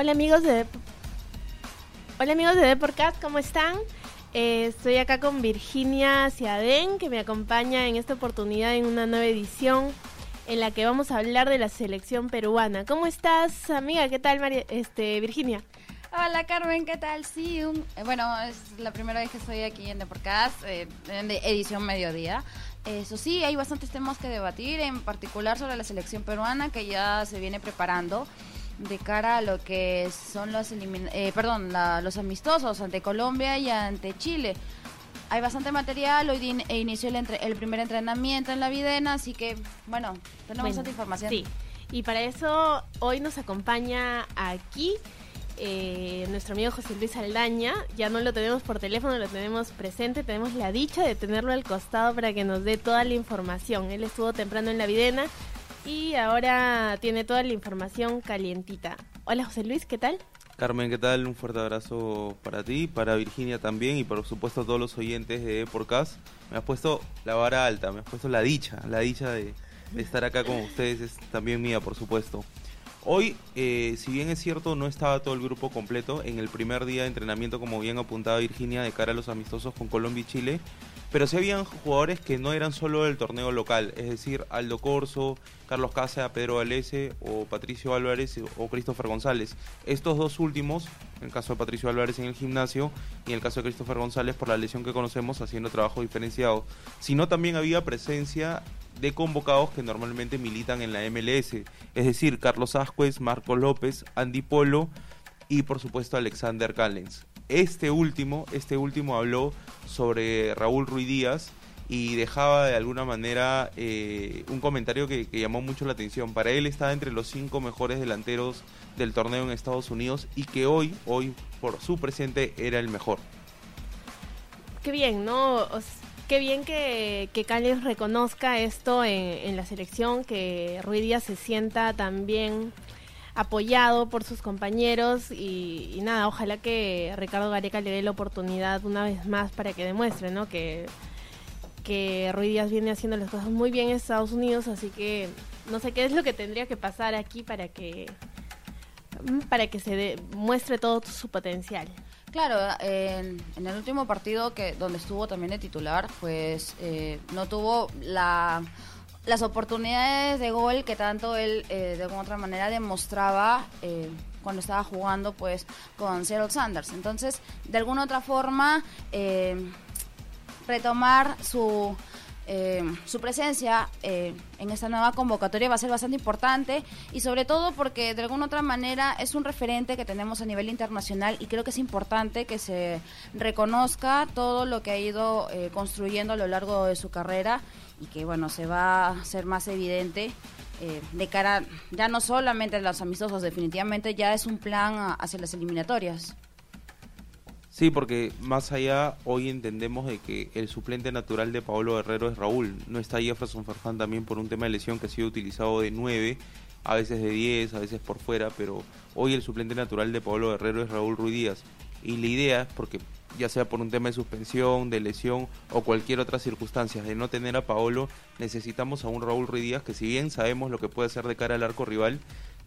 Hola amigos de Hola amigos de Deporcast, ¿cómo están? Eh, estoy acá con Virginia Ciadén, que me acompaña en esta oportunidad en una nueva edición en la que vamos a hablar de la selección peruana. ¿Cómo estás, amiga? ¿Qué tal, este, Virginia? Hola Carmen, ¿qué tal? Sí, un, eh, bueno, es la primera vez que estoy aquí en Deporcast, eh, en edición mediodía. Eso sí, hay bastantes temas que debatir, en particular sobre la selección peruana que ya se viene preparando de cara a lo que son los eh, perdón, los amistosos ante Colombia y ante Chile. Hay bastante material, hoy inició el, el, primer entrenamiento en la Videna, así que bueno, tenemos bastante información. Sí, y para eso hoy nos acompaña aquí eh, nuestro amigo José Luis Aldaña. Ya no lo tenemos por teléfono, lo tenemos presente. Tenemos la dicha de tenerlo al costado para que nos dé toda la información. Él estuvo temprano en la Videna, y ahora tiene toda la información calientita. Hola José Luis, ¿qué tal? Carmen, ¿qué tal? Un fuerte abrazo para ti, para Virginia también y por supuesto a todos los oyentes de Podcast. Me has puesto la vara alta, me has puesto la dicha, la dicha de, estar acá con ustedes es también mía, por supuesto. Hoy, eh, si bien es cierto, no estaba todo el grupo completo en el primer día de entrenamiento, como bien apuntaba Virginia, de cara a los amistosos con Colombia y Chile, pero sí habían jugadores que no eran solo del torneo local, es decir, Aldo Corso, Carlos Casa, Pedro Valese o Patricio Álvarez o Christopher González. Estos dos últimos, en el caso de Patricio Álvarez en el gimnasio y en el caso de Christopher González por la lesión que conocemos haciendo trabajo diferenciado, sino también había presencia de convocados que normalmente militan en la MLS, es decir, Carlos Ascuez, Marco López, Andy Polo y por supuesto Alexander Callens. Este último, este último habló sobre Raúl Ruiz Díaz y dejaba de alguna manera eh, un comentario que, llamó mucho la atención. Para él estaba entre los cinco mejores delanteros del torneo en Estados Unidos y que hoy, hoy por su presente, era el mejor. Qué bien, ¿no? qué bien que, que reconozca esto en, la selección, que Ruiz Díaz se sienta también apoyado por sus compañeros y, nada, ojalá que Ricardo Gareca le dé la oportunidad una vez más para que demuestre, ¿no? Que, que Díaz viene haciendo las cosas muy bien en Estados Unidos, así que no sé qué es lo que tendría que pasar aquí para que para que se demuestre todo su potencial. Claro, en, el último partido que donde estuvo también de titular, pues eh, no tuvo la las oportunidades de gol que tanto él eh, de alguna otra manera demostraba eh, cuando estaba jugando pues con Cyril Sanders. Entonces, de alguna otra forma, eh, retomar su, su presencia en esta nueva convocatoria va a ser bastante importante y sobre todo porque de alguna otra manera es un referente que tenemos a nivel internacional y creo que es importante que se reconozca todo lo que ha ido construyendo a lo largo de su carrera y que bueno, se va a hacer más evidente eh, de cara ya no solamente a los amistosos, definitivamente ya es un plan hacia las eliminatorias. Sí, porque más allá hoy entendemos de que el suplente natural de Paolo Guerrero es Raúl. No está Jefferson Farfán también por un tema de lesión que ha sido utilizado de 9, a veces de 10, a veces por fuera, pero hoy el suplente natural de Paolo Guerrero es Raúl Ruiz Díaz. Y la idea es porque ya sea por un tema de suspensión, de lesión o cualquier otra circunstancia, de no tener a Paolo, necesitamos a un Raúl Ruiz Díaz que si bien sabemos lo que puede hacer de cara al arco rival,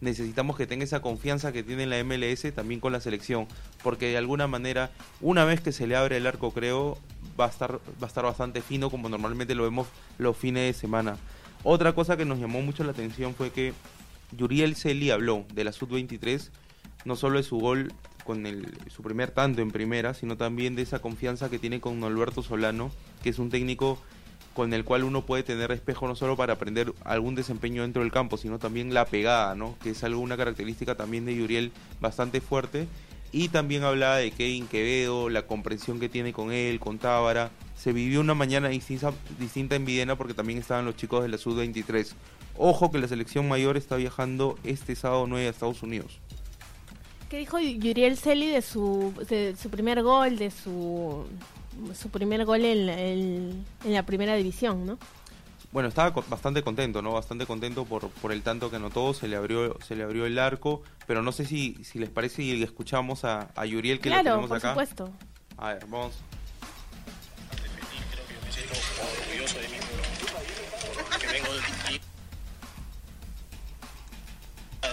necesitamos que tenga esa confianza que tiene la MLS también con la selección, porque de alguna manera, una vez que se le abre el arco, creo, va a estar, va a estar bastante fino como normalmente lo vemos los fines de semana. Otra cosa que nos llamó mucho la atención fue que Yuriel Celi habló de la Sub-23, no solo de su gol con el, su primer tanto en primera, sino también de esa confianza que tiene con Alberto Solano, que es un técnico con el cual uno puede tener espejo no solo para aprender algún desempeño dentro del campo, sino también la pegada, ¿no? que es algo, una característica también de Yuriel bastante fuerte. Y también hablaba de Kevin Quevedo, la comprensión que tiene con él, con Tábara. Se vivió una mañana distinta, distinta en Videna porque también estaban los chicos de la Sud-23. Ojo que la selección mayor está viajando este sábado 9 a Estados Unidos. ¿Qué dijo Yuriel Celi de su, de su primer gol, de su, su primer gol en, en, la primera división, no? Bueno, estaba bastante contento, ¿no? Bastante contento por, por el tanto que anotó, se le abrió, se le abrió el arco, pero no sé si, si les parece y escuchamos a, a Yuriel que claro, lo tenemos por acá. supuesto. A ver, vamos. orgulloso de mí que vengo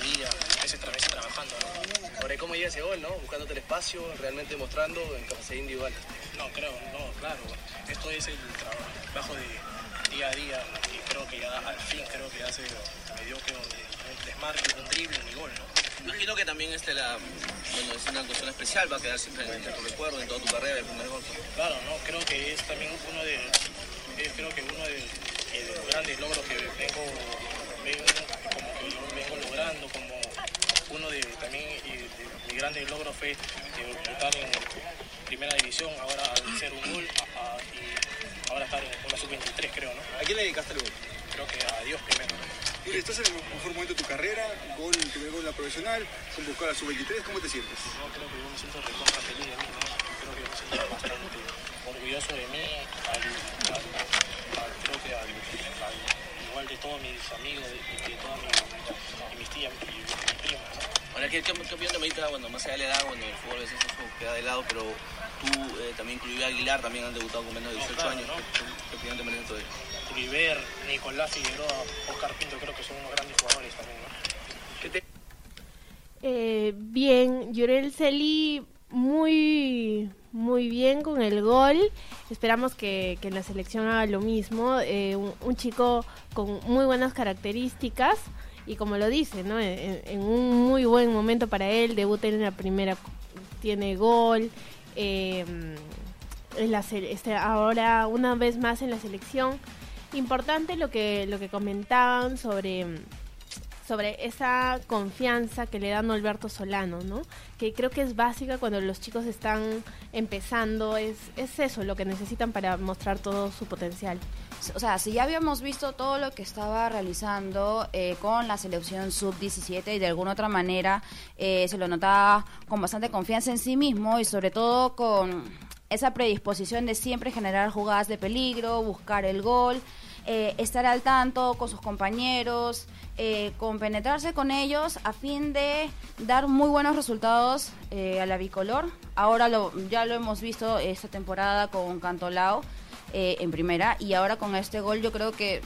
día ese se, también se trabajando. ¿no? Por ahí cómo llega ese gol, ¿no? Buscándote el espacio, realmente mostrando en capacidad individual. No, creo, no, claro. Esto es el trabajo de día a día y creo que ya al fin creo que ya se me dio que un desmarque, un drible, un gol, ¿no? Imagino que también este la, bueno, es una cuestión especial, va a quedar siempre en tu recuerdo, en toda tu carrera, el primer gol. Claro, no, creo que es también uno de, creo que uno de, de los grandes logros que vengo, vengo, como que vengo logrando, como uno de también de, de mis grandes logros fue estar en primera división, ahora hacer un gol a, a, y ahora estar en una sub-23 creo, ¿no? ¿A quién le dedicaste el gol? Creo que a Dios primero. Mire, estás en el mejor momento de tu carrera, gol, tu primer gol en la profesional, con buscar a sub-23, ¿cómo te sientes? No, creo que yo me siento recontra feliz de mí, ¿no? Creo que me siento bastante orgulloso de mí, al, al, al, creo que al, igual de todos mis amigos, de, de todas mis, tías y mis primas, ¿no? Ahora, ¿qué campeón de América, bueno, más allá de la edad, bueno, el fútbol a veces eso queda de lado, pero tú eh, también, Cluiver Aguilar, también han debutado con menos de 18 no, claro, años. ¿no? ¿Qué, qué opinión te merece todo Nicolás Figueroa, Oscar Pinto, creo que son unos grandes jugadores también, ¿no? ¿Qué te... eh, bien, Yurel Celi muy muy bien con el gol. Esperamos que, que en la selección haga lo mismo. Eh, un, un, chico con muy buenas características y como lo dice, ¿no? En, en, un muy buen momento para él. Debuta en la primera, tiene gol. La, este, ahora una vez más en la selección. Importante lo que lo que comentaban sobre sobre esa confianza que le dan a Alberto Solano, ¿no? Que creo que es básica cuando los chicos están empezando, es, es eso lo que necesitan para mostrar todo su potencial. O sea, si ya habíamos visto todo lo que estaba realizando eh, con la selección sub-17 y de alguna otra manera eh, se lo notaba con bastante confianza en sí mismo y sobre todo con esa predisposición de siempre generar jugadas de peligro, buscar el gol, eh, estar al tanto con sus compañeros, eh, compenetrarse con ellos a fin de dar muy buenos resultados eh, a la bicolor. Ahora lo, ya lo hemos visto esta temporada con Cantolao eh, en primera y ahora con este gol yo creo que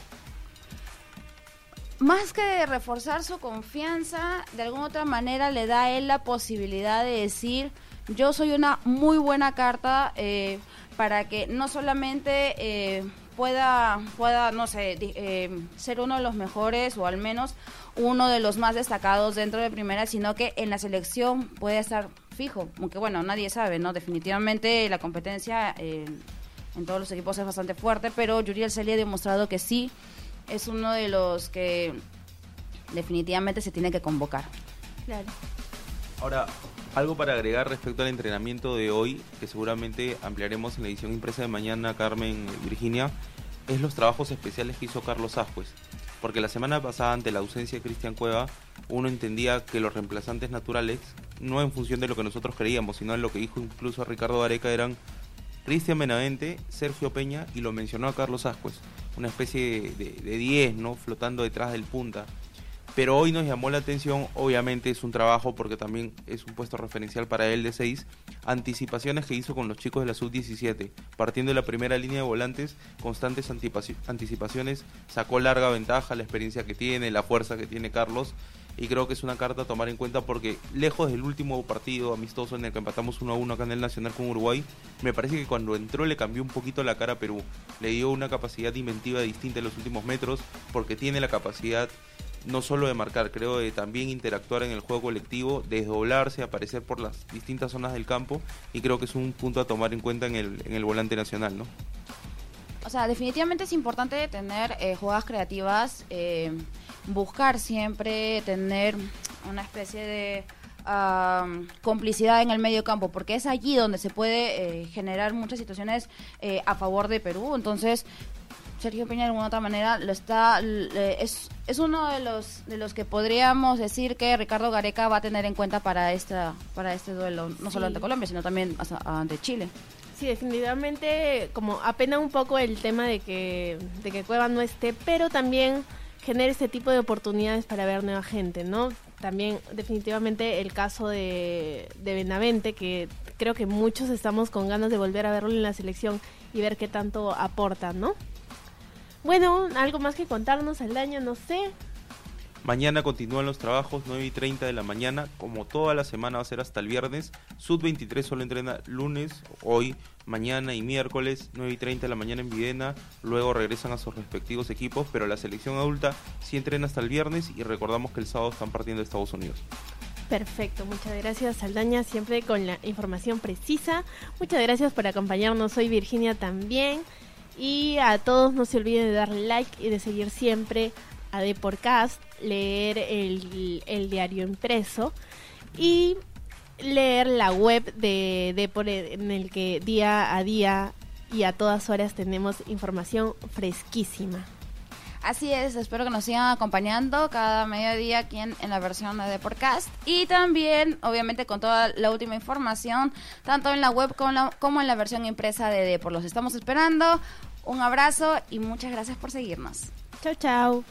más que reforzar su confianza, de alguna otra manera le da a él la posibilidad de decir yo soy una muy buena carta eh, para que no solamente pueda, pueda, no sé, eh, ser uno de los mejores o al menos uno de los más destacados dentro de primera, sino que en la selección puede estar fijo, aunque bueno, nadie sabe, ¿no? Definitivamente la competencia en todos los equipos es bastante fuerte, pero Yuriel Celia ha demostrado que sí es uno de los que definitivamente se tiene que convocar. Claro. Ahora, algo para agregar respecto al entrenamiento de hoy, que seguramente ampliaremos en la edición impresa de mañana, Carmen Virginia, es los trabajos especiales que hizo Carlos Ascuez. Porque la semana pasada, ante la ausencia de Cristian Cueva, uno entendía que los reemplazantes naturales, no en función de lo que nosotros creíamos, sino en lo que dijo incluso Ricardo Areca, eran Cristian Benavente, Sergio Peña y lo mencionó a Carlos Ascuez, una especie de 10, ¿no? Flotando detrás del punta. Pero hoy nos llamó la atención, obviamente es un trabajo porque también es un puesto referencial para él de 6, anticipaciones que hizo con los chicos de la sub-17. Partiendo de la primera línea de volantes, constantes anticipaciones, sacó larga ventaja, la experiencia que tiene, la fuerza que tiene Carlos. Y creo que es una carta a tomar en cuenta porque lejos del último partido amistoso en el que empatamos 1 a 1 acá en el Nacional con Uruguay, me parece que cuando entró le cambió un poquito la cara a Perú. Le dio una capacidad inventiva distinta en los últimos metros porque tiene la capacidad no solo de marcar, creo de también interactuar en el juego colectivo, desdoblarse, aparecer por las distintas zonas del campo y creo que es un punto a tomar en cuenta en el, en el volante nacional, ¿no? O sea, definitivamente es importante tener eh, jugadas creativas, eh, buscar siempre tener una especie de uh, complicidad en el medio campo, porque es allí donde se puede eh, generar muchas situaciones a favor de Perú. Entonces, Sergio Peña de alguna otra manera lo está es, es uno de los de los que podríamos decir que Ricardo Gareca va a tener en cuenta para esta para este duelo no sí. solo ante Colombia sino también ante Chile. Sí definitivamente como apena un poco el tema de que de que Cueva no esté pero también genera este tipo de oportunidades para ver nueva gente no también definitivamente el caso de, de Benavente que creo que muchos estamos con ganas de volver a verlo en la selección y ver qué tanto aporta no bueno, algo más que contarnos al daño, no sé. Mañana continúan los trabajos, 9 y 30 de la mañana. Como toda la semana va a ser hasta el viernes. Sud 23 solo entrena lunes, hoy, mañana y miércoles, 9 y 30 de la mañana en Videna. Luego regresan a sus respectivos equipos, pero la selección adulta sí entrena hasta el viernes y recordamos que el sábado están partiendo de Estados Unidos. Perfecto, muchas gracias Saldaña, siempre con la información precisa. Muchas gracias por acompañarnos, soy Virginia también. Y a todos no se olviden de dar like y de seguir siempre a Deporcast, leer el, el diario impreso y leer la web de Depor en el que día a día y a todas horas tenemos información fresquísima. Así es, espero que nos sigan acompañando cada mediodía aquí en, en la versión de Deporcast y también, obviamente, con toda la última información, tanto en la web como, en la versión impresa de Depor. Los estamos esperando. Un abrazo y muchas gracias por seguirnos. Chau, chau.